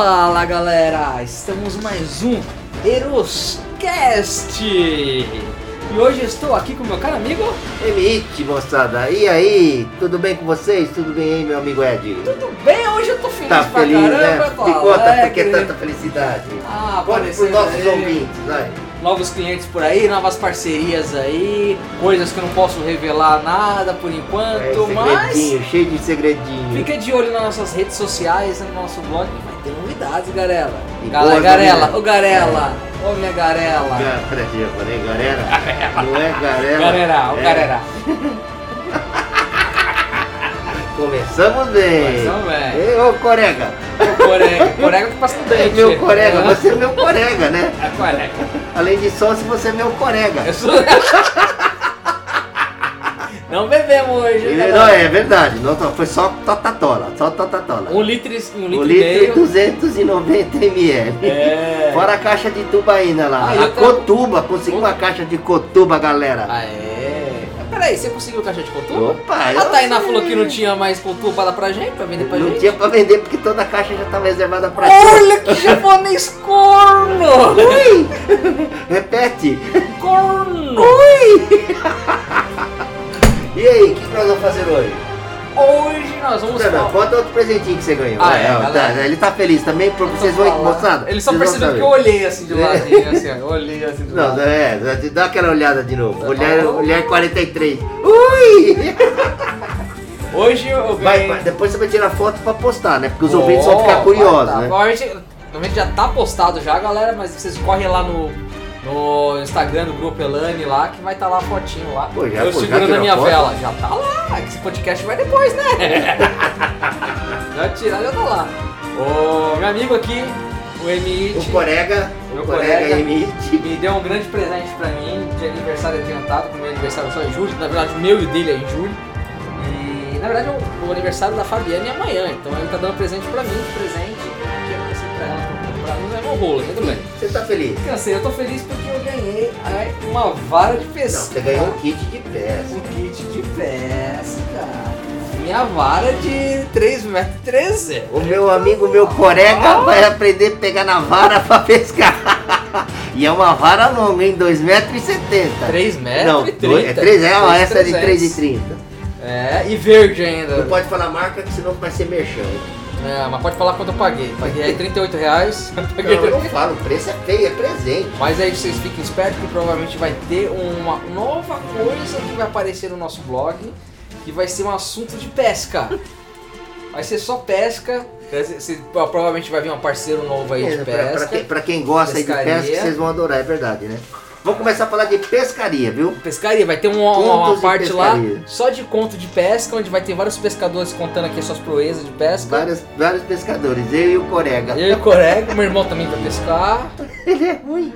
Fala galera, estamos mais um Eroscast e hoje estou aqui com meu caro amigo Emite, moçada. E aí, tudo bem com vocês? Tudo bem aí, meu amigo Ed? Tudo bem? Hoje eu tô feliz Tá pra feliz, caramba, né? Me conta por que alegre. tanta felicidade. Ah, aparecendo pros nossos aí. ouvintes, vai. Novos clientes por aí, novas parcerias aí, coisas que eu não posso revelar nada por enquanto, É, mas cheio de segredinho. fica de olho nas nossas redes sociais, no nosso blog, novidades, Garela. E Gala, boas Garela, novidades. ô Garela, ô minha Garela. Ga- Peraí, eu falei galera? Não é galera? Garela, ô é. Garela. Começamos bem. Começamos bem. Ei, ô corega. Ô Corega, Corega que passa no É dente. meu corega, você é meu corega, né? É Corega. Além de sócio, você é meu corega. Eu sou... Não bebemos hoje, né? Não, é verdade. Não, foi só totatola, só Um litro, e- um litro Um e litro e meio. 290 ml. É. Fora a caixa de tubaína lá. Ah, a outra- cotuba, consegui uma caixa de cotuba, galera. Ah, é. Peraí, você conseguiu caixa de cotuba? Opa, A eu Tainá sei. falou que não tinha mais cotuba pra dar pra gente, pra vender pra Não gente. tinha pra vender porque toda a caixa já estava reservada pra Olha que japonês corno! Ui! Repete! Corno! Ui! e aí, o que nós vamos fazer hoje? Hoje nós vamos Não, não, falar... conta outro presentinho que você ganhou. Ah, é, tá, ele tá feliz também, porque vocês vão moçada. Ele só percebeu que eu olhei assim de ladinho, assim, ó. Eu olhei assim de Não, lado. é, dá aquela olhada de novo. Tá Olhar, bom. olhar 43. Ui! Hoje eu ganhei... vai, depois você vai tirar foto pra postar, né? Porque os Oh, ouvintes vão ficar vai curiosos, tá. né? Provavelmente, provavelmente já tá postado já, galera, mas vocês correm lá no, no Instagram do Grupo Elane lá, que vai estar lá a fotinho lá. Pô, já- eu pô, segurando a minha foto? vela. Já tá lá, esse podcast vai depois, né? já tirar, já tá lá. O meu amigo aqui, o Emite, O corega, Meu o corega. emite. me deu um grande presente pra mim de aniversário adiantado, porque meu aniversário só em julho, na verdade o meu e o dele é em julho. E na verdade o, o aniversário da Fabiana é amanhã, então ele tá dando presente pra mim, presente rolo, tudo bem. Você tá feliz? Cansei, eu tô feliz porque eu ganhei uma vara de Não, pesca. você ganhou um kit de pesca. um kit de pesca. Minha vara de 3 metros e 13. O meu amigo, meu corega, vai aprender a pegar na vara pra pescar. E é uma vara longa, hein? 2,70m. 3 metros Não, e 30. dois- é 3, é, ó, essa é de 3,300. 3,30. É, e verde ainda. Não pode falar marca, que senão vai ser merchan. É, mas pode falar quanto eu paguei. Paguei aí 38 reais. Paguei eu não falo, o preço é feio, é presente. Mas aí vocês fiquem espertos que provavelmente vai ter uma nova coisa que vai aparecer no nosso blog, que vai ser um assunto de pesca. Vai ser só pesca. Você- provavelmente vai vir um parceiro novo aí de É, pra, pra pesca. quem, pra quem gosta aí de pesca, vocês vão adorar, é verdade, né? Vamos começar a falar de pescaria, viu? Pescaria, vai ter uma, uma- uma parte lá só de conto de pesca, onde vai ter vários pescadores contando aqui as suas proezas de pesca. Vários, vários pescadores, eu e o corega. Eu e o Corega, meu irmão também vai pescar. Ele é ruim.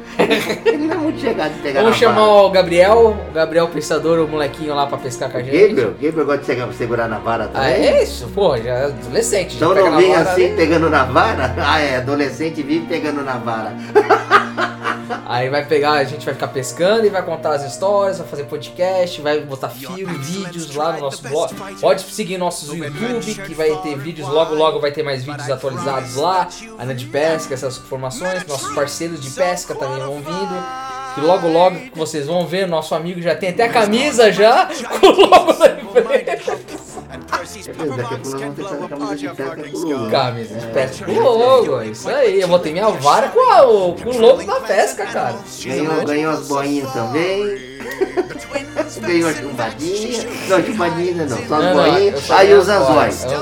Ele não é muito chegado de pegar Vamos chamar vara. o Gabriel, o Gabriel Pensador, o molequinho lá pra pescar com a gente. Gabriel, Gabriel gosta de segurar na vara Ah, também. é isso? Pô, já é adolescente. Então não vem assim ali. pegando na vara? Ah, é, adolescente vive pegando na vara. Aí vai pegar, a gente vai ficar pescando e vai contar as histórias, vai fazer podcast, vai botar filme, vídeos lá no nosso blog. Pode seguir nossos YouTube, que vai ter vídeos, logo logo vai ter mais vídeos atualizados lá. Ana de pesca, essas informações. Nossos parceiros de pesca também vão vindo. Que logo logo vocês vão ver, nosso amigo já tem até a camisa já, com o logo da empresa. É mesmo, daqui a pouco nós vamos ter que fazer camisa de com logo. Camisa de pesca com logo, é isso aí. Eu vou ter minha vara com, a- o- com o logo da pesca, cara. Ganhou, ganhou as boinhas também. ganhou a chumbadinha. Não, chumbadinha não, só as boinhas. Aí os anzóis. é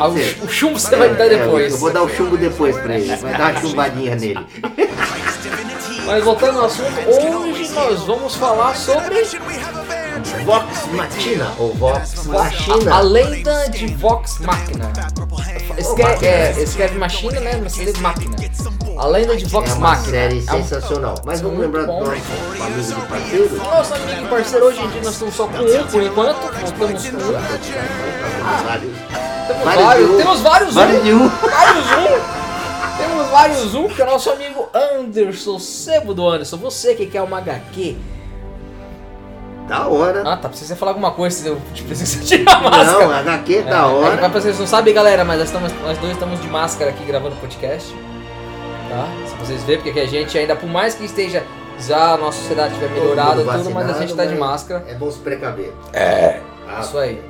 Ah. O, o chumbo você vai me dar É, depois. Eu vou dar o chumbo depois pra ele. Vai dar uma chumbadinha nele. Mas voltando ao assunto, hoje nós vamos falar sobre Vox Machina, ou Vox a, Machina. a lenda de Vox Machina. Escreve, é, escreve Machina, né? Mas escreve Máquina. A lenda de Vox É uma Machina. série É um- sensacional. Mas vamos lembrar do nosso amigo de parceiro. Nosso amigo e parceiro, hoje em dia nós estamos só com um por enquanto. Não estamos com um. Temos Vários vários, temos vários Vários um. Vários um. Temos vários um, que é o nosso amigo Anderson, sebo do Anderson. Você que quer uma HQ da hora. Ah, tá. Precisa falar alguma coisa, eu te preciso tirar a máscara. Não, HQ É, da é, hora. pra vocês não sabem, galera, mas nós, estamos, nós dois estamos de máscara aqui gravando podcast. Tá? Se vocês verem, porque a gente ainda, por mais que esteja já a nossa sociedade tiver melhorado e tudo, mas a gente tá de vacinado, máscara. É bom se precaver. É. Isso aí.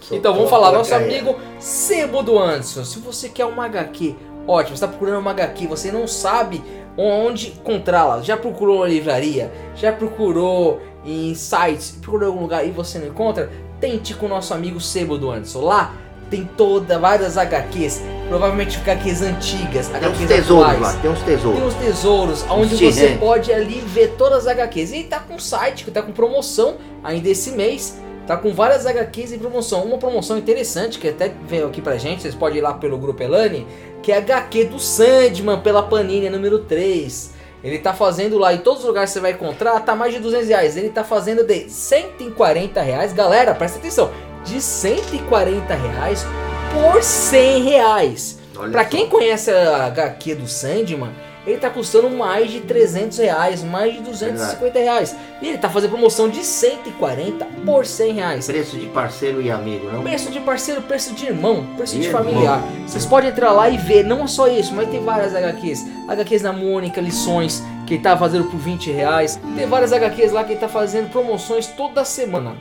sou Então vamos falar, nosso porcaria. amigo Sebo do Anderson. Se você quer uma HQ, ótimo, você está procurando uma HQ, você não sabe onde encontrá-la. Já procurou na livraria? Já procurou em sites? Procurou em algum lugar e você não encontra? Tente com o nosso amigo Sebo do Anderson. Lá tem toda, várias HQs, provavelmente HQs antigas, Tem uns HQs tesouros atuais. lá, tem uns Tem tesouros. uns tesouros, onde Uns você T-Rex. pode ali ver todas as HQs. E tá com site, que tá com promoção ainda esse mês. Tá com várias HQs em promoção. Uma promoção interessante que até veio aqui pra gente, vocês podem ir lá pelo Grupo Elane, que é a HQ do Sandman pela Panini número 3. Ele tá fazendo lá, em todos os lugares que você vai encontrar, tá mais de 200 reais. Ele tá fazendo de 140 reais. Galera, presta atenção, de 140 reais por 100 reais. Olha Pra quem conhece a HQ do Sandman, ele tá custando mais de 300 reais, mais de 250 reais. E ele tá fazendo promoção de 140 por 100 reais. Preço de parceiro e amigo, não? Preço de parceiro, preço de irmão, preço de De familiar. Vocês podem entrar lá e ver, não só isso, mas tem várias HQs. HQs da Mônica, lições, que ele tá fazendo por 20 reais. Tem várias HQs lá que ele tá fazendo promoções toda semana.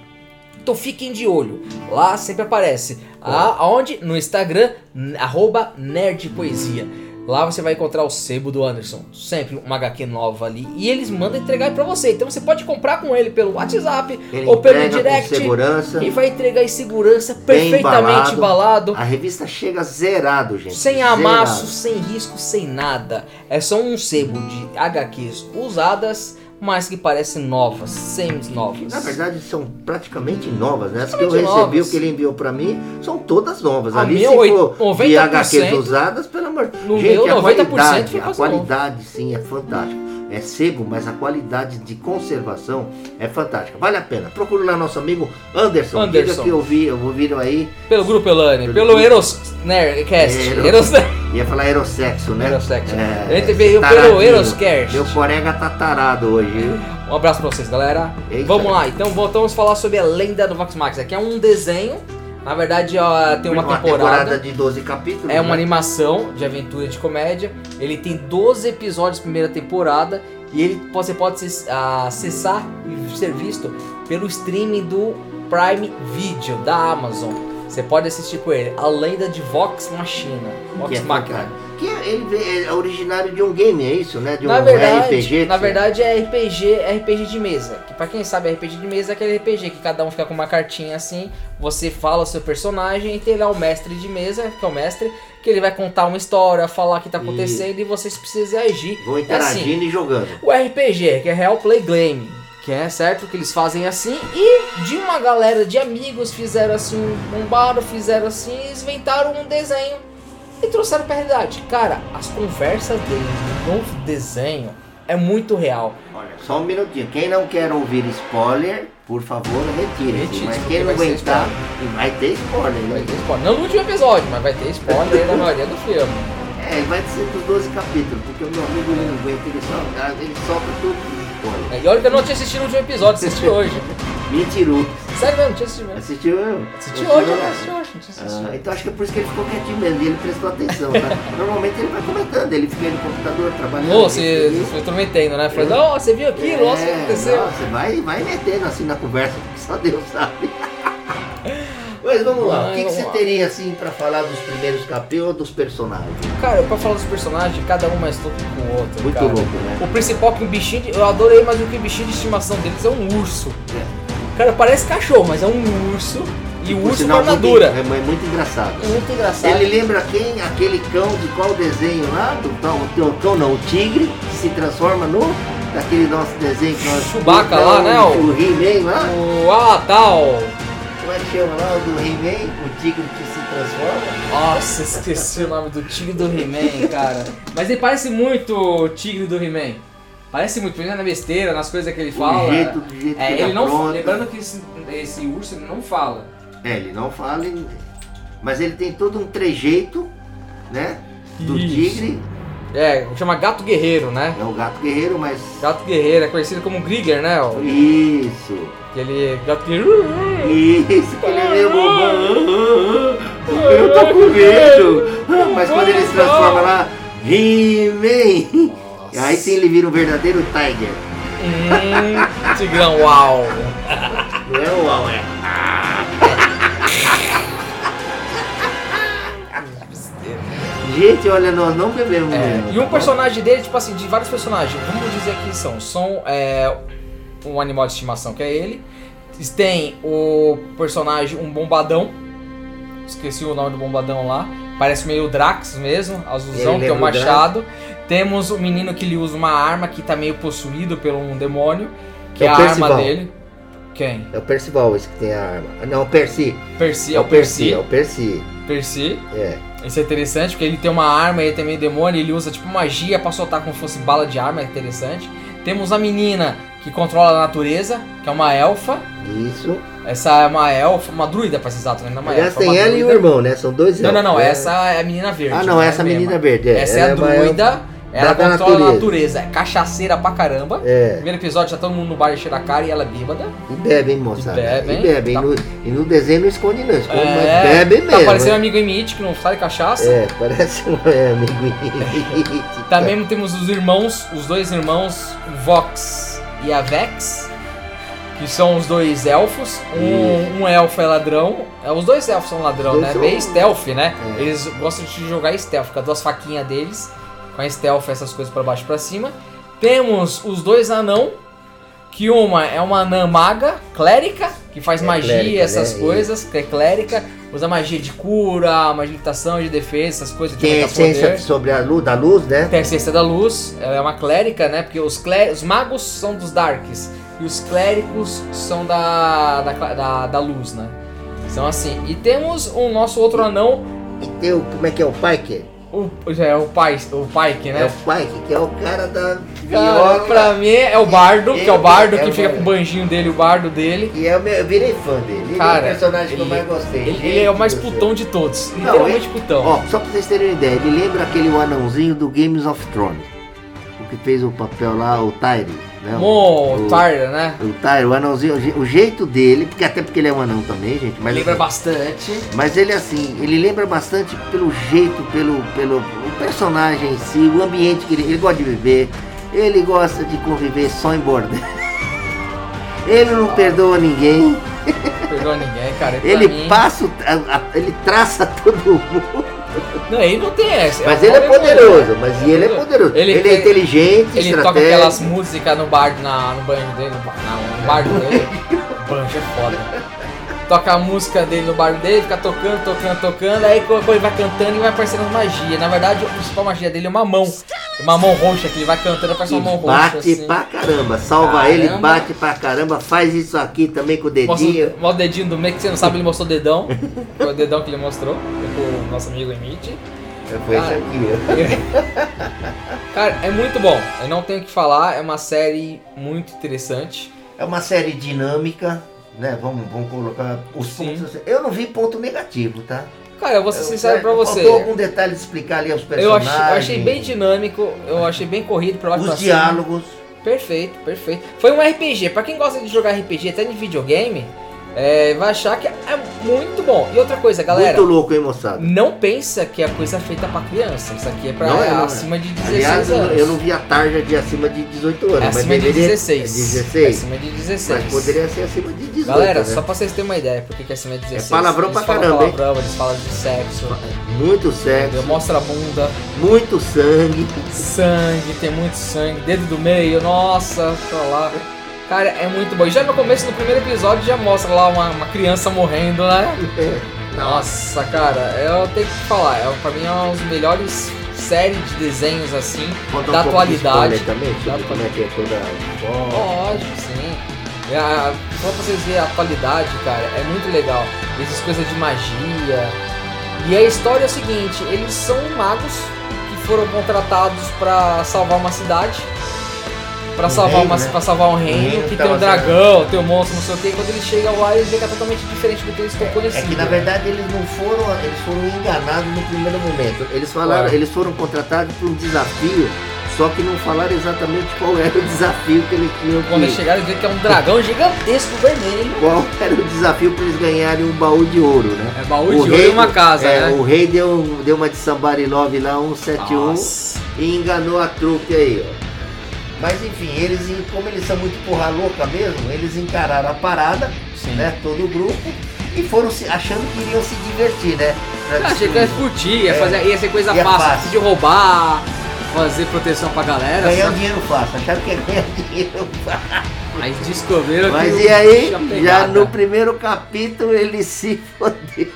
Então fiquem de olho. Lá sempre aparece. A, aonde? No Instagram, arroba nerdpoesia. Lá você vai encontrar o sebo do Anderson. Sempre uma HQ nova ali. E eles mandam entregar pra você. Então você pode comprar com ele pelo WhatsApp Ele ou pelo direct. segurança. E vai entregar em segurança, perfeitamente embalado. A revista chega zerado, gente. Sem amasso, Zerado. sem risco, sem nada. É só um sebo de HQs usadas, mas que parecem novas, semi-novas. Na verdade, são praticamente novas, né? As que eu recebi, novas. o que ele enviou pra mim, são todas novas. A Ali, minha, se for de 90% HQs usadas, pelo amor No Gente, meu, a 90% qualidade, a qualidade, sim, é fantástica. É sebo, mas a qualidade de conservação é fantástica. Vale a pena. Procure lá nosso amigo Anderson. Anderson. Diga que eu vi, eu ouviram aí. Pelo grupo Elane, Pelo pelo Eros Nerdcast. Eros- Eros, Ia falar aerossexo, né? Aerosexo. É, Ele veio taradinho. pelo Eroscast. Meu colega tá tarado hoje? Um abraço pra vocês, galera. Eita. Vamos lá, então voltamos a falar sobre a lenda do Vox Max. Aqui é um desenho. Na verdade, ó, tem uma, temporada. de 12 capítulos. É uma né? animação de aventura de comédia. Ele tem 12 episódios primeira temporada. E ele você pode acess- acessar e ser visto pelo streaming do Prime Video da Amazon. Você pode assistir por ele. A lenda de Vox Machina. Vox é Machina. Que é, ele é originário de um game, é isso, né? De um Na verdade, RPG. na verdade é RPG, RPG de mesa. Que pra quem sabe RPG de mesa é aquele RPG que cada um fica com uma cartinha assim, você fala o seu personagem e tem lá o mestre de mesa, que é o mestre, que ele vai contar uma história, falar o que tá acontecendo e vocês precisam agir. Vão É assim, interagindo e jogando. o RPG, que é Real Play Game, que é certo que eles fazem assim, e de uma galera de amigos fizeram assim um bar, fizeram assim, inventaram um desenho e trouxeram pra realidade. Cara, as conversas deles no desenho é muito real. Olha, só um minutinho. Quem não quer ouvir spoiler, por favor, retire. Mas quem não vai aguentar, vai ter spoiler. Vai né? ter spoiler. Não no último episódio, mas vai ter spoiler na maioria do filme. É, vai ser dos 12 capítulos, porque o meu amigo não aguenta, ele, só, ele solta tudo spoiler. E olha que eu não tinha assistido o último episódio, assisti hoje. Mentiroso. Sério mesmo, não tinha assistido mesmo. Assistiu eu? Assisti Assistiu hoje, eu? né? Assisti hoje, não tinha assistido. Ah, então acho que é por isso que ele ficou quietinho mesmo, e ele prestou atenção, tá? Normalmente ele vai comentando, ele fica aí no computador trabalhando. Ô, você ele- foi prometendo, né? Falei, ó, você viu aquilo, ó, o que É, aconteceu. não, Você vai, vai metendo assim na conversa, porque só Deus sabe. Mas vamos lá, o que, que você lá. teria assim pra falar dos primeiros capítulos ou dos personagens? Cara, pra falar dos personagens, cada um mais louco que o outro. Muito cara. louco, né? O principal que o bichinho, de- eu adorei, mas o que o bichinho de estimação deles é um urso. Cara, parece cachorro, mas é um urso. E o urso com armadura. Muito, é mu- muito engraçado. Muito engraçado. Ele lembra quem? Aquele cão de qual desenho lá? Do cão, o cão não, o tigre, que se transforma no. Daquele nosso desenho que nós. Chewbacca do- lá, né, O, He-Man lá. O ah, tal. Como é que chama lá? O do He-Man? O tigre que se transforma? Nossa, esqueci o nome do tigre do He-Man, cara. Mas ele parece muito o tigre do He-Man. Parece muito, principalmente na besteira, nas coisas que ele fala. O jeito, do jeito É, que ele não. apronta. Lembrando que esse, esse urso ele não fala. É, ele não fala, mas ele tem todo um trejeito, né? Do Isso. tigre É, chama Gato Guerreiro, né? É o gato guerreiro, mas. Gato Guerreiro é conhecido como Grieger, né? Isso. Aquele gato guerreiro. Isso, que ele é meio bobão. Eu tô com medo. Mas quando ele se transforma lá, He-Man. Aí sim ele vira um verdadeiro Tiger. Hum, Tigrão, uau. Não é uau, é. Gente, olha, nós não bebemos É, e um personagem dele, tipo assim, de vários personagens, vamos dizer que são. São é, um animal de estimação que é ele. Tem o personagem, um bombadão. Esqueci o nome do bombadão lá. Parece meio o Drax mesmo, azulzão, que é Drax. machado. Temos o menino que ele usa uma arma que tá meio possuído por um demônio. Que É é, a arma dele. Quem? É o Percival esse que tem a arma. Ah, Não, o Percy. Percy, É o Percy, é o Percy. Percy. É. Isso é interessante, porque ele tem uma arma, ele tem meio demônio, ele usa tipo magia pra soltar como se fosse bala de arma, é interessante. Temos a menina que controla a natureza, que é uma elfa. Isso. Essa é uma elfa, uma druida pra ser exato, não é uma Aliás, elfa. tem uma ela e o druida. irmão, né? São dois Não, não, não, elfos, né? essa é a menina verde. Ah, não, é essa a mesma. menina verde. É. Essa é a Ela uma druida, elfa ela da controla a natureza. natureza, é cachaceira pra caramba. É. Primeiro episódio, já todo mundo no bar enchendo a cara e ela é bêbada. E bebe, hein, moçada? E bebe, E bebe. E, Tá. no, e no desenho não esconde, não. Esconde, É, mas bebe mesmo. Tá parecendo um hein? amigo em que não sai cachaça. É, parece um é, amigo. Também temos os irmãos, os dois irmãos, o Vox e a Vex, que são os dois elfos. Um, um elfo é ladrão. É, os dois elfos são ladrão, dois né? são- Bem stealth, né? É. Eles gostam de jogar stealth, com as duas faquinhas deles, com a stealth, essas coisas pra baixo e pra cima. Temos os dois anão, que uma é uma anã maga, clérica, que faz É magia, clérica, essas né? coisas, que é clérica, usa magia de cura, magia de lutação, de defesa, essas coisas. Tem a aumentar poder. essência sobre a luz, da luz, né? Tem a ciência da luz, ela é uma clérica, né? Porque os, clé- os magos são dos darks e os clérigos são da, da, da, da luz, né? São assim. E temos o nosso outro anão, E tem o, como é que é o Pike? O, é, o, Pai, o Pike, É né? o Pike, que é o cara da Cara, viola. pra mim é o bardo, que é o Ele bardo é que fica com o banjinho dele, o bardo dele. E é o meu, eu virei fã dele. Ele é Cara, o personagem que eu mais gostei. Ele, ele é o mais putão de todos, Não, literalmente ele- putão. Ó, só pra vocês terem uma ideia, ele lembra aquele anãozinho do Games of Thrones. O que fez o papel lá, o Tyre. Né? Mo, o, Tyra, né? o Tyre, o anãozinho, o je- o jeito dele, porque até porque ele é um anão também, gente. Mas, Lembra assim, bastante. mas ele assim, ele lembra bastante pelo jeito, pelo, pelo o personagem em si, o ambiente que ele, ele gosta de viver. Ele gosta de conviver só em bordel. Ele não perdoa ninguém. Não perdoa ninguém, cara. Ele mim- passa, ele traça todo mundo. Não, ele não tem essa. Mas o ele é poderoso, mas ele é poderoso. Ele- Ele, é inteligente, Ele toca estratégico. aquelas músicas no bar, na, no banho dele, no, na- no bar dele. Banjo é foda. Toca a música dele no bar dele, fica tocando, tocando, tocando, aí ele vai cantando ele vai aparecendo as magias. Na verdade, a principal magia dele é uma mão. Uma mão roxa, que ele vai cantando, aparece E uma mão roxa. bate assim. pra caramba, salva Caramba. ele, bate pra caramba, faz isso aqui também com o Mostra dedinho. o, o dedinho do meio que você não sabe, ele mostrou o dedão. Foi o dedão que ele mostrou, o nosso amigo Emite. Foi isso Cara. aqui, Cara, é muito bom. Eu não tenho o que falar, é uma série muito interessante. É uma série dinâmica, né? Vamos, vamos colocar os Sim. pontos. assim. Eu não vi ponto negativo, tá? Cara, eu vou ser Eu- sincero pra você. Faltou algum detalhe de explicar ali os Eu personagens. achei, eu achei bem dinâmico, eu achei bem corrido pra lá pra Os cima. diálogos. Perfeito, perfeito. Foi um RPG. Pra quem gosta de jogar RPG, até de videogame, é, vai achar que é muito bom. E outra coisa, galera, Muito louco, hein, moçada? não pensa que é coisa feita pra criança. Isso aqui é pra Não é, não é. acima de 16 Aliás, anos. eu não vi a tarja de acima de 18 anos, é mas acima de deveria 16. É 16. É acima de 16. Mas poderia ser acima de 18. Galera, né? só pra vocês terem uma ideia, por que é acima de 16? palavrão eles pra caramba, hein? palavrão, eles falam de sexo, Muito sexo, mostra a bunda, muito sangue. sangue, tem muito sangue, dedo do meio, nossa, pra lá. Cara, é muito bom. E já no começo, no primeiro episódio, já mostra lá uma, uma criança morrendo, né? Nossa, cara, eu tenho que falar, é, pra mim é uma das melhores séries de desenhos assim, Conta um da de atualidade. spoiler também, Da como é que é toda a Lógico, sim. É, só pra vocês verem a atualidade, cara, é muito legal. Essas coisas de magia. E a história é o seguinte, eles são magos que foram contratados pra salvar uma cidade. Pra um salvar, reino, uma, né? pra salvar um reino, reino que tem um dragão, tem um monstro, não sei o que. Quando ele chega lá, ele vê que é totalmente diferente do que eles estão É conhecendo. que na verdade eles não foram, eles foram enganados no primeiro momento. Eles falaram, Claro. eles foram contratados por um desafio, só que não falaram exatamente qual era o desafio que eles tinham Quando eles chegaram, eles vê que é um dragão gigantesco vermelho. Qual era o desafio para eles ganharem um baú de ouro, né? É baú de ouro e uma casa, é, né? O rei deu, deu uma de Somebody Love lá, 171, Nossa. e enganou a trupe aí, ó. Mas enfim, eles, como eles são muito porra louca mesmo, eles encararam a parada, Sim. né? Todo o grupo, e foram se, achando que iriam se divertir, né? Eu achei que ia destruir. curtir, ia, É. fazer, ia ser coisa é fácil, fácil. de roubar, fazer proteção pra galera. Ganhar só- dinheiro fácil, acharam que ia ganhar dinheiro fácil. Mas descobriram Mas que e aí, tinha já no primeiro capítulo ele se fodeu.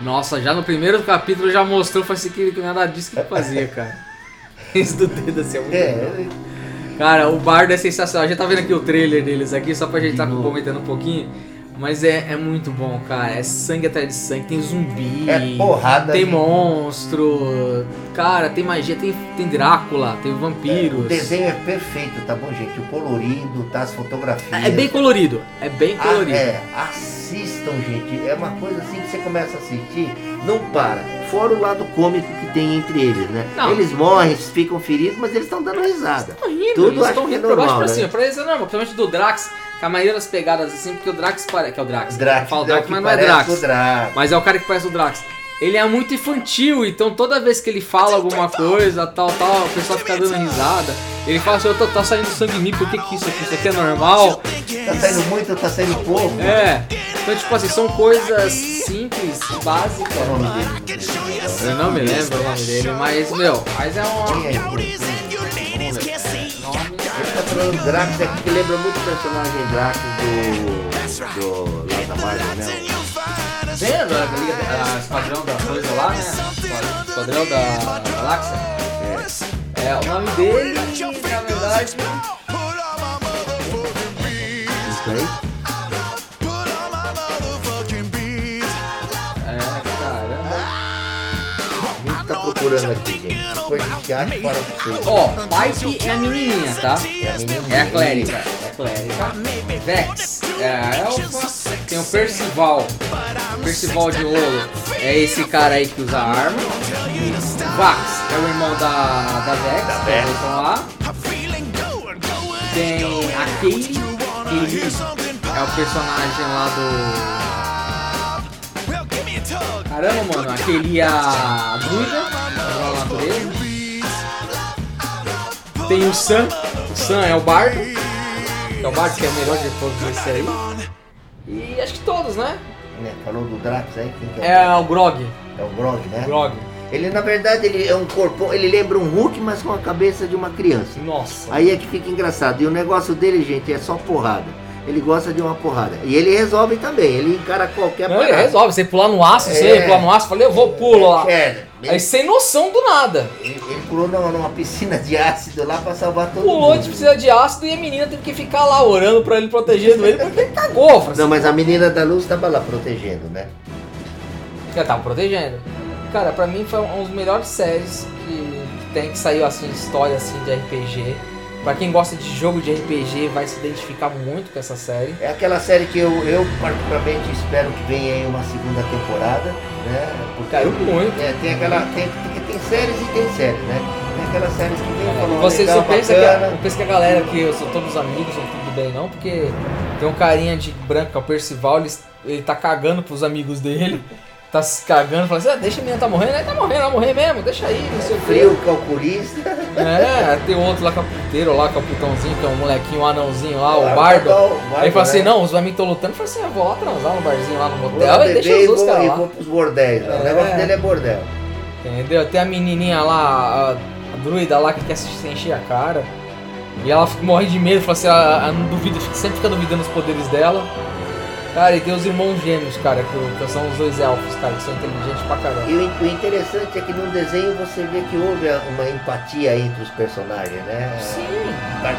Nossa, já no primeiro capítulo já mostrou, foi assim que nada disso que fazia, cara. Do dedo assim é muito legal. É, Cara, o Bardo é sensacional. A gente tá vendo aqui o trailer deles aqui, só pra gente tá comentando um pouquinho. Mas é, é muito bom, cara. É sangue atrás de sangue, tem zumbi, É porrada tem de- monstro, cara, tem magia, tem, tem Drácula, tem o vampiros. desenho é perfeito, tá bom, gente? O colorido, tá? As fotografias. É bem colorido, é bem Ah, colorido. é, assistam, gente. É uma coisa assim que você começa a assistir, não para. Fora o lado cômico que tem entre eles, né? Não. Eles morrem, ficam feridos, mas eles estão dando risada. Estão rindo, Tudo eles estão é rindo pra baixo e normal, pra né? cima. Pra eles é normal, principalmente do Drax, com a maioria das pegadas assim, porque o Drax parece. Que é o Drax. Drax, Eu falo é o Drax, mas não é Drax. o Drax. Mas é o cara que parece o Drax. Ele é muito infantil, então toda vez que ele fala alguma coisa, tal, tal, o pessoal fica dando risada. Ele fala assim, eu tô, tá saindo sangue em mim, por que que isso aqui? Isso aqui é normal? Tá saindo muito, tá saindo pouco. É. Então, tipo assim, são coisas simples, básicas. Qual é o nome dele? Eu não me lembro o nome dele, mas, meu, mas é um... É. Ele tá falando do Drax aqui que lembra muito o personagem Drax do. do. lá da Marvel, né? Vendo a, Liga, a Esquadrão da coisa lá, né? Esquadrão da Galáxia. É, o nome dele, na verdade... Isso aí? Procurando aqui, gente. Depois a gente acha fala pra vocês. Ó, Pipe é a menininha, tá? É a menina. É a clérica. É a clérica. Vex é a elfa. Tem o Percival. Percival de ouro é esse cara aí que usa arma. Vax é o irmão da, da Vex, Da Vex. estão lá. Tem a. Kaylee é o personagem lá do. Caramba, mano, a Kaylee é a druida, Tem o Sam, o Sam é o bardo, que é o bardo que é o melhor de todos esse aí. E acho que todos, né? Né, Falou do Drax aí, quem que é? É o Grog, É o Grog, né? Grog. Ele na verdade ele é um corpão, ele lembra um Hulk, mas com a cabeça de uma criança. Nossa. Aí é que fica engraçado. E o negócio dele, gente, é só porrada. Ele gosta de uma porrada. E ele resolve também, ele encara qualquer Não, ele parada. resolve, você pular no aço, É. você pular no aço, falei, eu vou pulo lá. É, ele, Aí sem noção do nada. ele- ele pulou numa, numa piscina de ácido lá pra salvar todo Pulou mundo. de precisa de ácido e a menina teve que ficar lá orando pra ele, protegendo ele, porque ele cagou. Falei assim, Não, mas a menina da luz tava lá protegendo, né? Já tava protegendo. Cara, pra mim foi uma das melhores séries que, que tem, que saiu assim, história assim de RPG. Pra quem gosta de jogo de RPG vai se identificar muito com essa série. É aquela série que eu, eu particularmente espero que venha aí uma segunda temporada, né? Porque Quero muito. É, tem aquela. Tem, porque tem séries e tem séries, né? Tem aquelas séries que vem É, falando. Você legal, só pensa que, a, pensa que a galera que eu sou todos amigos, são tudo bem, não, porque tem um carinha de branco, é o Percival, ele, ele tá cagando pros amigos dele, tá se cagando, fala assim, ah, deixa a menina tá morrendo, aí tá morrendo, vai morrer mesmo, deixa aí, não sei o quê. Frio calculista. É, tem outro lá, caputeiro lá, caputãozinho, que é um molequinho, um anãozinho lá, o Ah, bardo. Aí fala assim, né? não, os amigos estão lutando, fala assim, eu vou lá transar no barzinho lá no motel, e deixa e os caras e lá. vou pros bordéis. lá. O É. negócio dele é bordel. Entendeu? Tem a menininha lá, a, a druida lá que quer se encher a cara. E ela morre de medo, fala assim, ela, ela não duvida, sempre fica duvidando dos poderes dela. Cara, e tem os irmãos gêmeos, cara, que, que são os dois elfos, cara, que são inteligentes pra caramba. E o, o interessante é que no desenho você vê que houve uma empatia entre os personagens, né? Sim.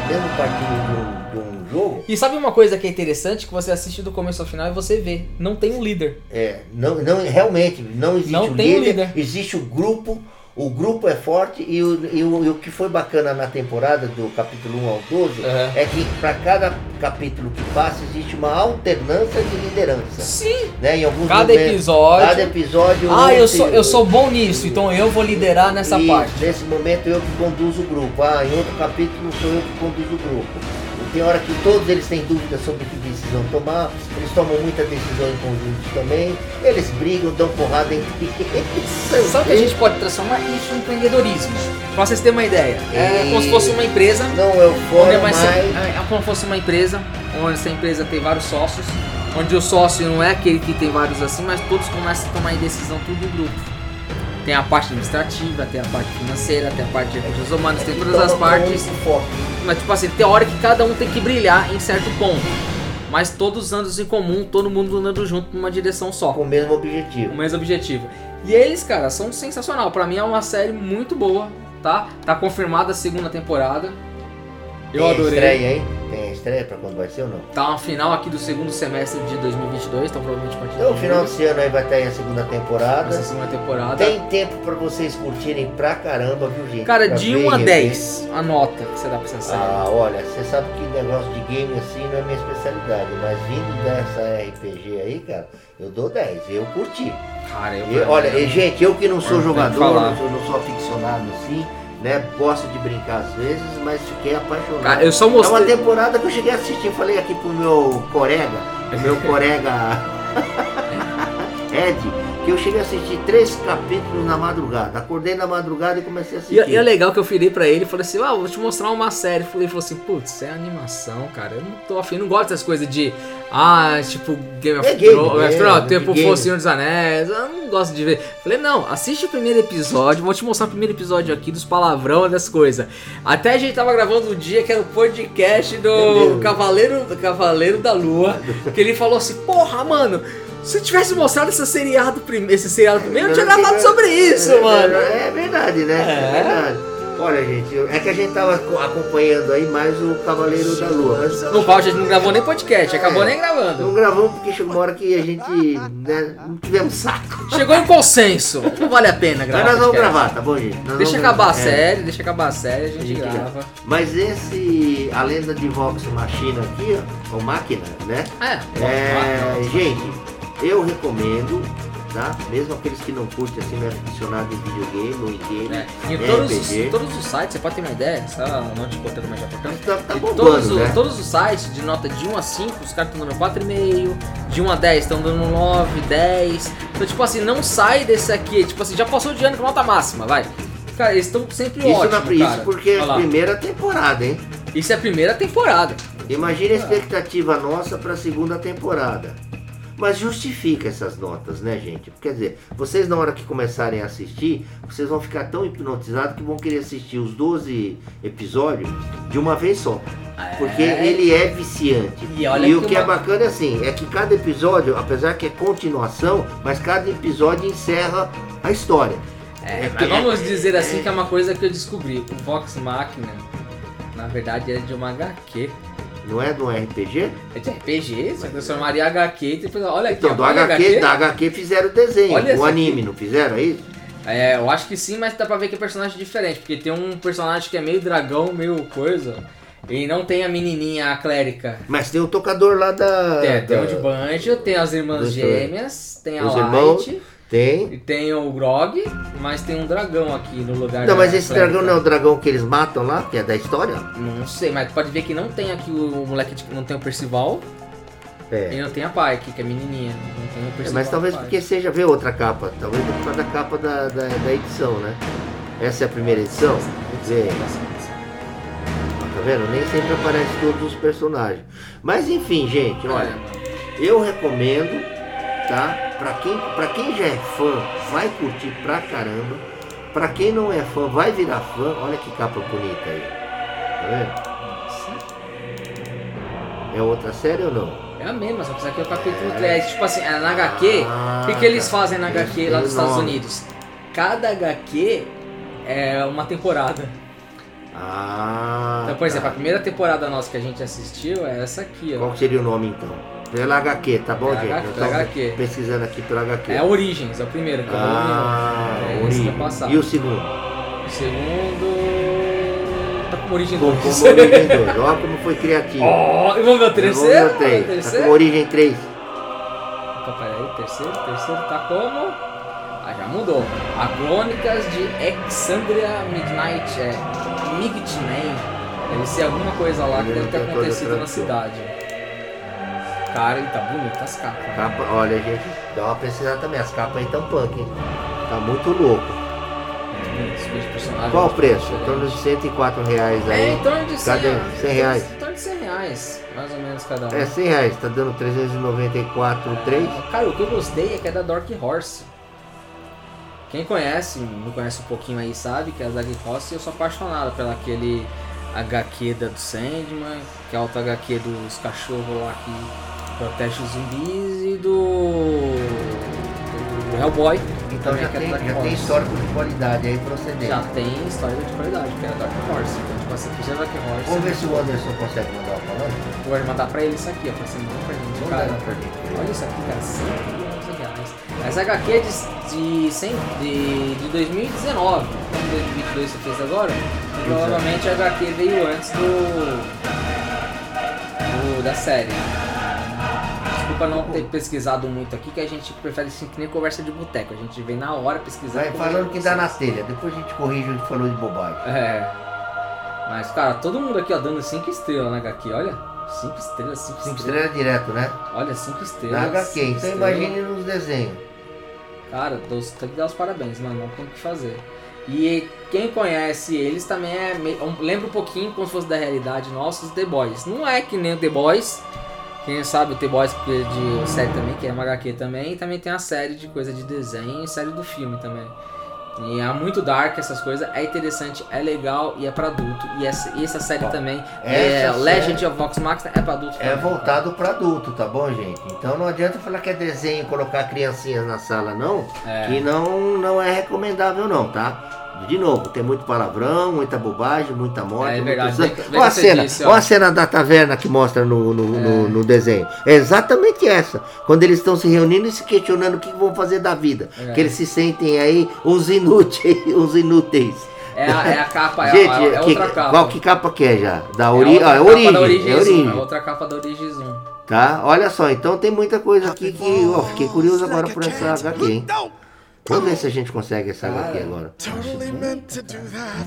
Mesmo partindo de um, de um jogo, E sabe uma coisa que é interessante? Que você assiste do começo ao final e você vê. Não tem um líder. é, não, não, realmente não existe Não o tem um líder, líder. existe o grupo, o grupo é forte e o, e o, e o que foi bacana na temporada, do capítulo 1 ao 12, Uhum. é que para cada capítulo que passa existe uma alternância de liderança. Sim. Né? Em alguns Cada momentos- episódio. Cada episódio. Ah, eu sou, eu sou bom nisso, então eu vou liderar nessa e parte. Nesse momento eu que conduzo o grupo. Ah, em outro capítulo sou eu que conduzo o grupo. E tem hora que todos eles têm dúvidas sobre que decisão tomar, eles tomam muita decisão em conjunto também, eles brigam, dão porrada entre eles. Sabe que a gente pode transformar isso em empreendedorismo? Pra vocês terem uma ideia. É E- como se fosse uma empresa. Não é o Onde fórum, é, mais, é como se fosse uma empresa, onde essa empresa tem vários sócios, onde o sócio não é aquele que tem vários assim, mas todos começam a tomar decisão tudo no grupo. Tem a parte administrativa, tem a parte financeira, tem a parte de recursos humanos, tem todas as partes. Mas tipo assim, tem hora que cada um tem que brilhar em certo ponto. Mas todos andam em comum, todo mundo andando junto numa direção só. Com o mesmo O objetivo. mesmo objetivo. E eles, cara, são sensacional. Pra mim é uma série muito boa, tá? Tá confirmada a segunda temporada. Eu Tem adorei. estreia, hein? Tem a estreia pra quando vai ser ou não? Tá uma final aqui do segundo semestre de 2022, então provavelmente a partir Então, de final desse ano aí vai estar aí a segunda temporada. essa segunda temporada. Tem tempo pra vocês curtirem pra caramba, viu, gente? Cara, Pra de ver 1 a e rever. 10, a nota que você dá pra essa série. Ah, olha, você sabe que negócio de game assim não é minha especialidade, mas vindo dessa RPG aí, cara, eu dou 10, eu curti. Cara, eu. E, olha, gente, eu que não sou Eu jogador, não sou, não sou aficionado assim, né? Gosto de brincar às vezes, mas fiquei apaixonado. Cara, eu só É uma mostrei. temporada que eu cheguei a assistir, falei aqui pro meu colega, meu colega Ed, que eu cheguei a assistir três capítulos na madrugada. Acordei na madrugada e comecei a E, assistir. e é legal que eu virei pra ele e falei assim, ah, vou te mostrar uma série. Ele falou assim, putz, é animação, cara. Eu não tô afim, não gosto dessas coisas de. Ah, tipo, Game of É Thrones, é, tipo, fosse Senhor dos Anéis. Eu não gosto de ver. Falei, não, assiste o primeiro episódio, vou te mostrar o primeiro episódio aqui dos palavrão das coisas. Até a gente tava gravando o dia que era o podcast do? Cavaleiro, do Cavaleiro da Lua. Que ele falou assim, porra, mano. Se eu tivesse mostrado esse seriado, prime esse seriado primeiro, eu tinha gravado sobre isso, é, mano. É, verdade, né? É. É. verdade. Olha, gente, é que a gente tava co- acompanhando aí mais o Cavaleiro da Lua. Mas No qual a gente não gravou nem podcast, acabou É. nem gravando. não gravamos porque chegou uma hora que a gente né, não tivemos saco. Chegou em consenso. Não vale a pena Mas gravar. nós vamos podcast. gravar, tá bom, gente? Nós Deixa acabar a gravar. É. série, deixa acabar a série, a gente, A gente grava. grava. Mas esse, a lenda de Vox Machina aqui, ó, ou máquina, né? É, É, gente, eu recomendo, tá? Mesmo aqueles que não curtem assim, não é aficionado em videogame ou em game. É, em em todos, os, todos os sites, você pode ter uma ideia, só não te cortando, mas já. Tá, tá bombando, todos, os- né? todos os sites, de nota de 1 a 5, os caras estão dando 4,5, de 1 a 10 estão dando 9, 10. Então, tipo assim, não sai desse aqui, tipo assim, já passou de ano com nota máxima, vai. Cara, eles estão sempre Isso, ótimos, na, isso cara. porque é a primeira temporada, hein? Isso é a primeira temporada. Imagine a expectativa nossa para a segunda temporada. Mas justifica essas notas, né, gente? Quer dizer, vocês na hora que começarem a assistir, vocês vão ficar tão hipnotizados que vão querer assistir os 12 episódios de uma vez só. Porque É. ele é viciante. E olha o que que é uma- bacana é assim, é que cada episódio, apesar que é continuação, mas cada episódio encerra a história. É, É mas que- vamos dizer assim que é uma coisa que eu descobri. O Vox Machina, na verdade, é de uma HQ. Não é do RPG? É de RPG, você transformaria HQ e depois, olha aqui, Então, do olha HQ, da HQ fizeram o desenho, Olha o anime, não fizeram é isso? É, eu acho que sim, mas dá pra ver que é personagem diferente, porque tem um personagem que é meio dragão, meio coisa, e não tem a menininha, a clérica. Mas tem o tocador lá da. Tem, tem da- o de Banjo, tem as irmãs gêmeas, tem a Os Light, irmãos. Tem. e tem o Grog, mas tem um dragão aqui no lugar Não, mas esse clérica. dragão não é o dragão que eles matam lá, que é da história? Não sei, mas pode ver que não tem aqui o, o moleque de, não tem o Percival e É. não tem a Pike, que é menininha. Não tem o É, Percival. mas talvez e porque seja ver outra capa. Talvez por causa da capa da, da, da edição, né? Essa é a primeira edição? Vê. Tá vendo? Nem sempre aparece todos os personagens. Mas enfim, gente, olha. Eu recomendo, tá? Pra quem, pra quem já é fã, vai curtir pra caramba. Pra quem não é fã, vai virar fã. Olha que capa bonita aí. Tá vendo? É outra série ou não? É a mesma, só que aqui é o capítulo 3. Tipo assim, é na HQ, o que, que eles tá. fazem na HQ lá dos Estados nome. Unidos? Cada HQ é uma temporada. Ah. Então, por exemplo, a tá. primeira temporada nossa que a gente assistiu é essa aqui, ó. Qual seria o nome então? Pela HQ, tá bom, Pela gente? Pela HQ. pesquisando aqui pela HQ. É a Origins, é o primeiro, que é o volume Ah. É que Origem. é passado. E o segundo? O segundo. Tá com Origem Com, 2. com Origem 2. Olha como foi criativo. Ó, e vamos ver o terceiro? Vamos ver o Vamos ver o 3. Tá terceiro? com Origem 3. Opa, peraí, terceiro, terceiro tá como? Ah, já mudou. A Crônicas de Exandria Midnight, é, Migtney. Deve ser alguma coisa lá que deve ter acontecido a na cidade. Cara, e tá bonito as capas. né? Capa, olha, gente, dá uma pesquisada também. As capas aí tão punk, hein? Tá muito louco. Personagem. Qual o preço? Em torno de 104 reais É, aí. em torno de 100, Cadê? 100 reais. Em torno de 100 reais, mais ou menos cada um. É 100 reais, tá dando 394, 3. É, Cara, o que eu gostei é que é da Dark Horse. Quem conhece, me conhece um pouquinho aí, sabe que é da Dark Horse eu sou apaixonado pela aquele HQ da do Sandman, que é outro HQ dos cachorros lá que protege os zumbis e do, do Hellboy. Então também, já é tem, já tem histórico de qualidade aí ver. Já tem história de qualidade, que é a Dark Horse. Então, tipo assim, é Dark Horse, Vamos ver se o Anderson consegue mandar uma palavra. pode mandar pra ele isso aqui, ó, pra você pra gente, cara. Pra gente. Olha isso aqui, cara, 111 reais. Essa HQ é de, de, 100 de, de 2019, como 2022 você fez agora, provavelmente a HQ veio antes do, do- da série. Desculpa não ter pesquisado muito aqui, que a gente prefere assim que nem conversa de boteco, a gente vem na hora pesquisando. Vai falando que dá na telha, depois a gente corrige o que falou de bobagem. É. Mas, cara, todo mundo aqui ó, dando 5 estrelas na HQ, olha. 5 estrelas, 5 5 estrelas. estrelas direto, né? Olha, 5 estrelas. Na HQ, então estrelas. imagine nos desenhos. Cara, tem que dar os parabéns, mano. Não tem o que fazer. E quem conhece eles também é. meio- lembra um pouquinho como se fosse da realidade nossa, os The Boys. Não é que nem o The Boys. Quem sabe o The Boys que é de série também, que é uma HQ também. E também tem a série de coisa de desenho e série do filme também. E é muito dark essas coisas, é interessante, é legal e é pra adulto. E essa, e essa série Ó, também, é Legend of Vox Machina, é pra adulto É também. voltado para adulto, tá bom, gente? Então não adianta falar que é desenho e colocar criancinhas na sala, não. É. Que não, não é recomendável, não, tá? De novo, tem muito palavrão, muita bobagem, muita morte. É muito verdade, que- bem Olha a que cena, disse, olha a cena da taverna que mostra no, no, no- É. no desenho. É exatamente essa. Quando eles estão se reunindo e se questionando o que vão fazer da vida. É. Que eles se sentem aí os inúteis, os inúteis. É a, é a capa, é, Gente, a, é que- outra capa. qual que capa que é já? Da É a ori... ah, é capa origem, da é origem. É outra capa da Origins 1. Tá? Olha só, então tem muita coisa aqui que. Ó, fiquei curioso agora por essa HQ, hein? Vamos ver se a gente consegue essa HQ agora.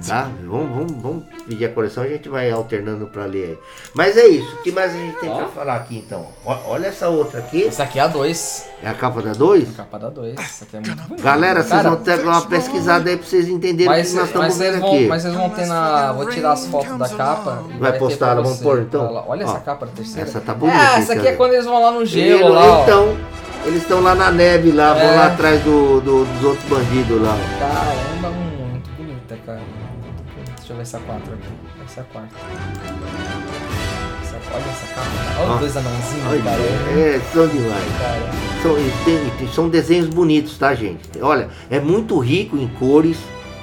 Tá? Vamos, vamos, vamos pedir a coleção, a gente vai alternando pra ler aí. Mas é isso, o que mais a gente tem Ó. pra falar aqui então? Olha essa outra aqui, Essa aqui é a 2. é a capa da 2. Capa da 2. Essa aqui é muito bonita. Galera, vocês Cara, vão ter uma pesquisada aí pra vocês entenderem o Mas, que nós estamos vendo vão, aqui. mas vocês vão ter na. Vou tirar as fotos da capa. e Vai ter postar, vamos pôr, então? Olha Ó, essa capa da terceira. essa tá bonita, É, essa aqui é quando eles vão lá no gelo lá. ó. então, eles estão lá na neve lá, vão É. lá atrás do, do- dos outros bandidos lá. Caramba, muito bonita, cara. Deixa eu ver essa 4 aqui. Essa é a quarta. Essa, olha essa capa. Olha os dois anãozinhos, cara. é, são demais. Cara. São, tem- são desenhos bonitos, tá, gente? Olha, é muito rico em cores,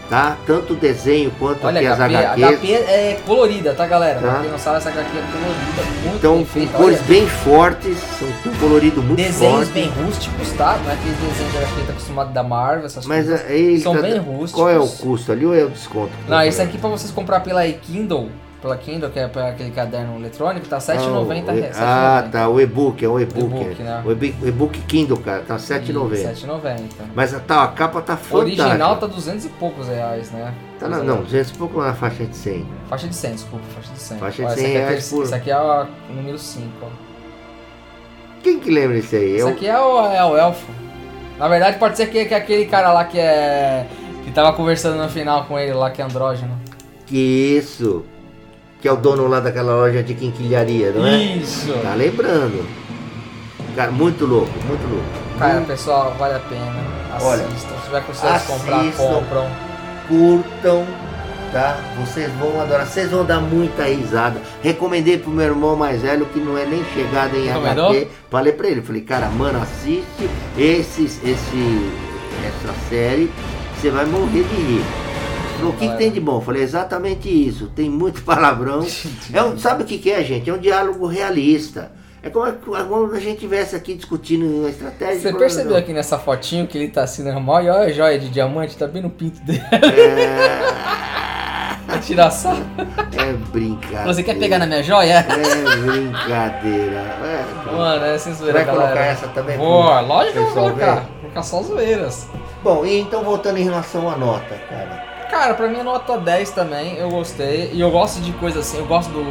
tá? Tanto o desenho quanto Olha aqui a as HP, a HQs. HP é colorida, tá galera? Tá. Pra quem não sabe, essa HQ é colorida, muito Então, com cores Olha, bem fortes, são um colorido muito desenhos forte. bem rústicos, tá? Não é aqueles desenhos que a gente tá acostumado da Marvel, essas Mas coisas. é, ele São tá- bem rústicos. Qual é o custo ali ou é o desconto? Não, esse aqui pra vocês comprar pela Kindle, pela Kindle, que é pra aquele caderno eletrônico, tá R$ 7,90 Ah, o reais. Ah, tá, o e-book, é o e-book. E-book, né? O e- o e-book Kindle, cara, tá R$ 7,90. 7,90. Mas tá, a capa tá O original fantástica. tá 200 e poucos reais, né? Tá na, não, 200 e pouco na faixa de 100. Faixa de 100, desculpa, faixa de 100. Faixa de Ó, essa 100 aqui é a reais terceira- por- Essa aqui é a número 5, ó. Quem que lembra isso aí? Esse Eu- aqui é o, é o elfo. Na verdade, pode ser que, que aquele cara lá que é. que tava conversando no final com ele lá, que é andrógeno. Que isso. Que é o dono lá daquela loja de quinquilharia, não é? Isso! Tá lembrando. Cara, muito louco, muito louco. Cara, pessoal, vale a pena. Olha, Assistam. Se tiver condições de comprar, compram. Curtam, tá? Vocês vão adorar, vocês vão dar muita risada. Recomendei pro meu irmão mais velho que não é nem chegado em Recomendou? HQ. Falei pra ele, falei, cara, mano, assiste esses, esse, essa série, você vai morrer de rir. Falou, o que, que tem de bom? Eu falei, exatamente isso. Tem muito palavrão. É um, sabe o que, que é, gente? É um diálogo realista. É como, é como a gente estivesse aqui discutindo uma estratégia. Você percebeu aqui nessa fotinho que ele tá assim normal e olha a joia de diamante, tá bem no pinto dele. É, Tirar só. é brincadeira. Você quer pegar na minha joia? É brincadeira. É, Mano, é sem zoeira, Vai colocar galera. essa também Pô, lógico que eu vou colocar. ver? Vou colocar só zoeiras. Bom, e então voltando em relação à nota, cara. Cara, pra mim é nota 10 também, eu gostei. E eu gosto de coisa assim, eu gosto do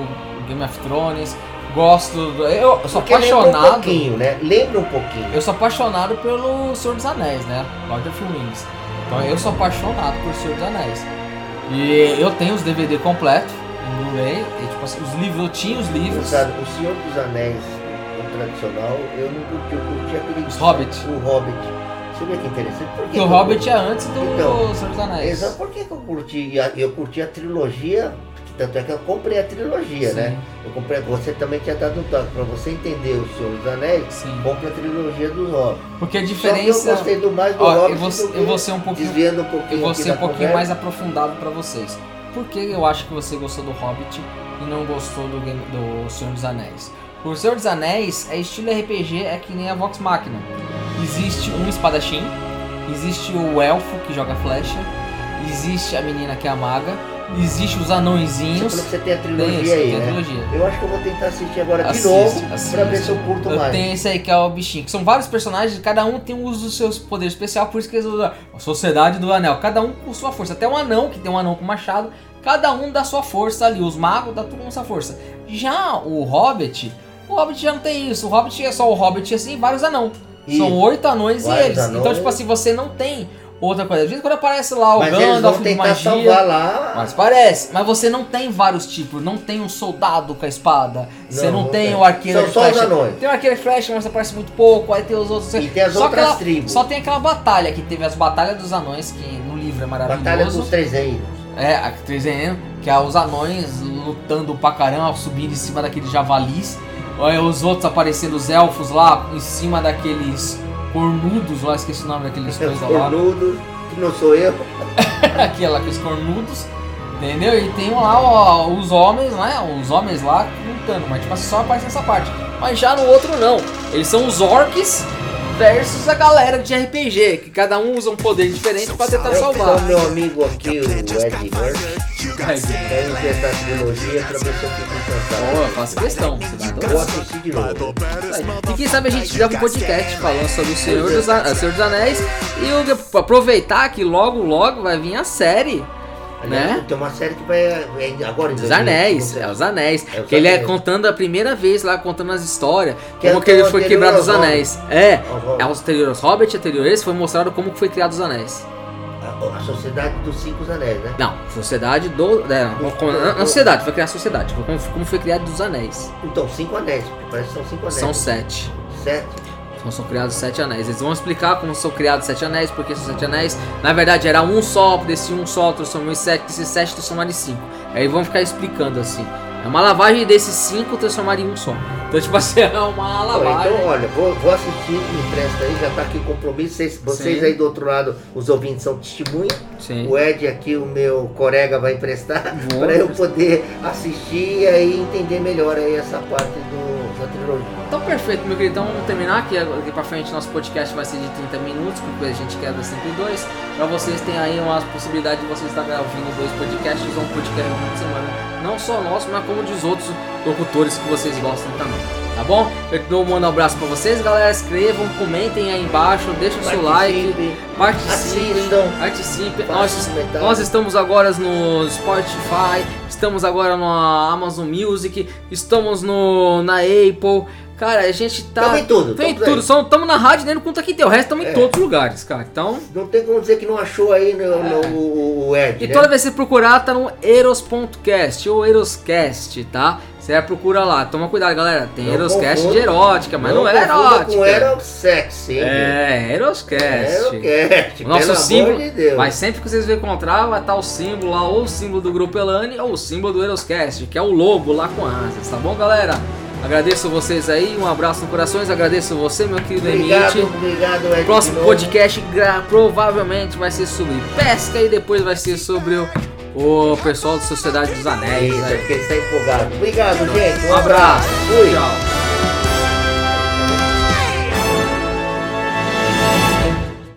Game of Thrones, gosto do. Eu sou Porque lembra um apaixonado. pouquinho, né? Lembra um pouquinho. Eu sou apaixonado pelo Senhor dos Anéis, né? Lord of the Rings. Então eu sou apaixonado por Senhor dos Anéis. E eu tenho os DVD completos em Blu-ray. Tipo assim, os livros, eu tinha os livros. Sabe, o Senhor dos Anéis, o tradicional, eu não curti, eu curti aquele. Os Hobbit. O Hobbit. Você vê que interessante. Por que o Hobbit é antes do Então, Senhor dos Anéis. Exato, por que, que eu curti? Eu curti a trilogia, tanto é que eu comprei a trilogia, Sim. né? Eu comprei, você também tinha dado um toque, pra você entender o Senhor dos Anéis, Sim. compra a trilogia dos Hobbit. Porque a Só que eu diferença. gostei do mais do Ó, Hobbit eu vou, do eu vou ser um pouquinho desviando um pouquinho Eu vou ser um pouquinho conversa. mais aprofundado pra vocês. Por que eu acho que você gostou do Hobbit e não gostou do, do Senhor dos Anéis? O Senhor dos Anéis é estilo RPG, é que nem a Vox Machina. Existe um espadachim, existe o elfo que joga flecha, existe a menina que é a maga, existe os Você anõezinhos. que você tem a Tem trilogia esse, aí, tem né? trilogia. Eu acho que eu vou tentar assistir agora de Assiste, novo assiste. pra ver se eu curto Eu mais. tenho esse aí que é o bichinho, que são vários personagens, cada um tem um uso do seu poder especial, por isso que eles usam a Sociedade do Anel, cada um com sua força. Até um anão, que tem um anão com machado, cada um dá sua força ali, os magos dá tudo com sua força. Já o Hobbit, o Hobbit já não tem isso, o Hobbit é só o Hobbit assim, e vários anão. São Isso. oito anões e eles. anões. Então, tipo assim, você não tem outra coisa. Às vezes quando aparece lá o Mas Gandalf de magia. lá. Mas parece, mas você não tem vários tipos, não tem um soldado com a espada, você Não, não, não tem tem. o arqueiro São flecha. anões. Tem o arqueiro de flecha, mas aparece muito pouco, aí tem os outros. E tem as só outras aquela- tribos. Só tem aquela batalha que teve as batalhas dos anões, que no livro é maravilhoso. Batalha dos Trezeiros. É, a 300, que é os anões lutando pra caramba, subindo em cima daqueles javalis. Os outros aparecendo, os elfos lá, em cima daqueles cornudos lá, esqueci o nome daqueles coisas lá. Cornudos, que não sou eu. Aquela os cornudos, entendeu? E tem lá ó, os homens, né? Os homens lá lutando, mas tipo assim, só aparece nessa parte. Mas já no outro não. Eles são os orcs versus a galera de RPG, que cada um usa um poder diferente pra tentar Eu salvar. o meu amigo aqui, o Ed Murphy, Ai, quer me ver essa trilogia pra ver se eu fico Pô, encantado. eu faço questão, você vai Vou adorar. assistir de novo. E quem sabe a gente grava um podcast falando sobre o Senhor dos, A- Senhor dos Anéis e o, aproveitar que logo logo vai vir a série, né? Tem uma série que vai é, agora 2020, Anéis, não é os Anéis. É os que ele é Anéis. contando a primeira vez lá, contando as histórias, Que como é que ele foi anterior quebrado os aos anéis. É, Aos Hobbits. é os anteriores Hobbit, anterior esse, foi mostrado como que foi criado os anéis. A, a Sociedade dos Cinco Anéis, né? Não, sociedade do. É, não, não sociedade, foi criar a sociedade. Como, como foi criado os anéis. Então, cinco anéis, porque parece que são cinco anéis. São sete. sete. Então são criados sete anéis. Eles vão explicar como são criados sete anéis, porque são sete anéis. Na verdade era um só, desse um só transformou em sete, desses sete transformaram em cinco. Aí vão ficar explicando assim. É uma lavagem desses cinco transformar em um só. Então, tipo assim, é uma Pô, lavagem. Então, olha, vou, vou assistir, me empresta aí, já tá aqui o compromisso. Vocês, vocês aí do outro lado, os ouvintes são testemunhas. Sim. O Ed aqui, o meu colega, vai emprestar para eu poder assistir e aí entender melhor aí essa parte do, da trilogia. Então perfeito, meu querido. Então vamos terminar aqui. Daqui pra frente nosso podcast vai ser de 30 minutos, porque a gente quebra sempre dois. Pra vocês tem aí uma possibilidade de vocês estarem ouvindo dois podcasts um podcast por semana. Não só nosso, mas como dos outros locutores que vocês gostam também. Tá bom? Eu dou um abraço pra vocês, galera. Escrevam, comentem aí embaixo, deixem o seu like, Participe, participem, participem. Nós, nós estamos agora no Spotify, estamos agora na Amazon Music, estamos no na Apple. Cara, a gente tá. Tamo em tudo, Tem tudo. estamos na rádio, nem no conta que tem. O resto estamos em É. todos os lugares, cara. Então. Não tem como dizer que não achou aí no, no- o, Ed, É. E né? toda vez que você procurar, tá no Eros.cast ou Eroscast, tá? Você procura lá. Toma cuidado, galera. Tem Não Eroscast de erótica, mas não, é confunda erótica. com Aerosex, hein? É, Eroscast. Aerocast, O nosso símbolo, de Deus. mas sempre que vocês encontrar, vai estar o símbolo lá, ou o símbolo do Grupo Elane, ou o símbolo do Eroscast, que é o lobo lá com asas, tá bom, galera? Agradeço vocês aí, um abraço no corações, agradeço você, meu querido Obrigado, Emite. obrigado, Ed. Próximo podcast provavelmente vai ser sobre pesca e depois vai ser sobre o, o pessoal da Sociedade dos Anéis. Isso, né? porque ele está empolgado. Obrigado, gente. Um abraço. Fui. Tchau.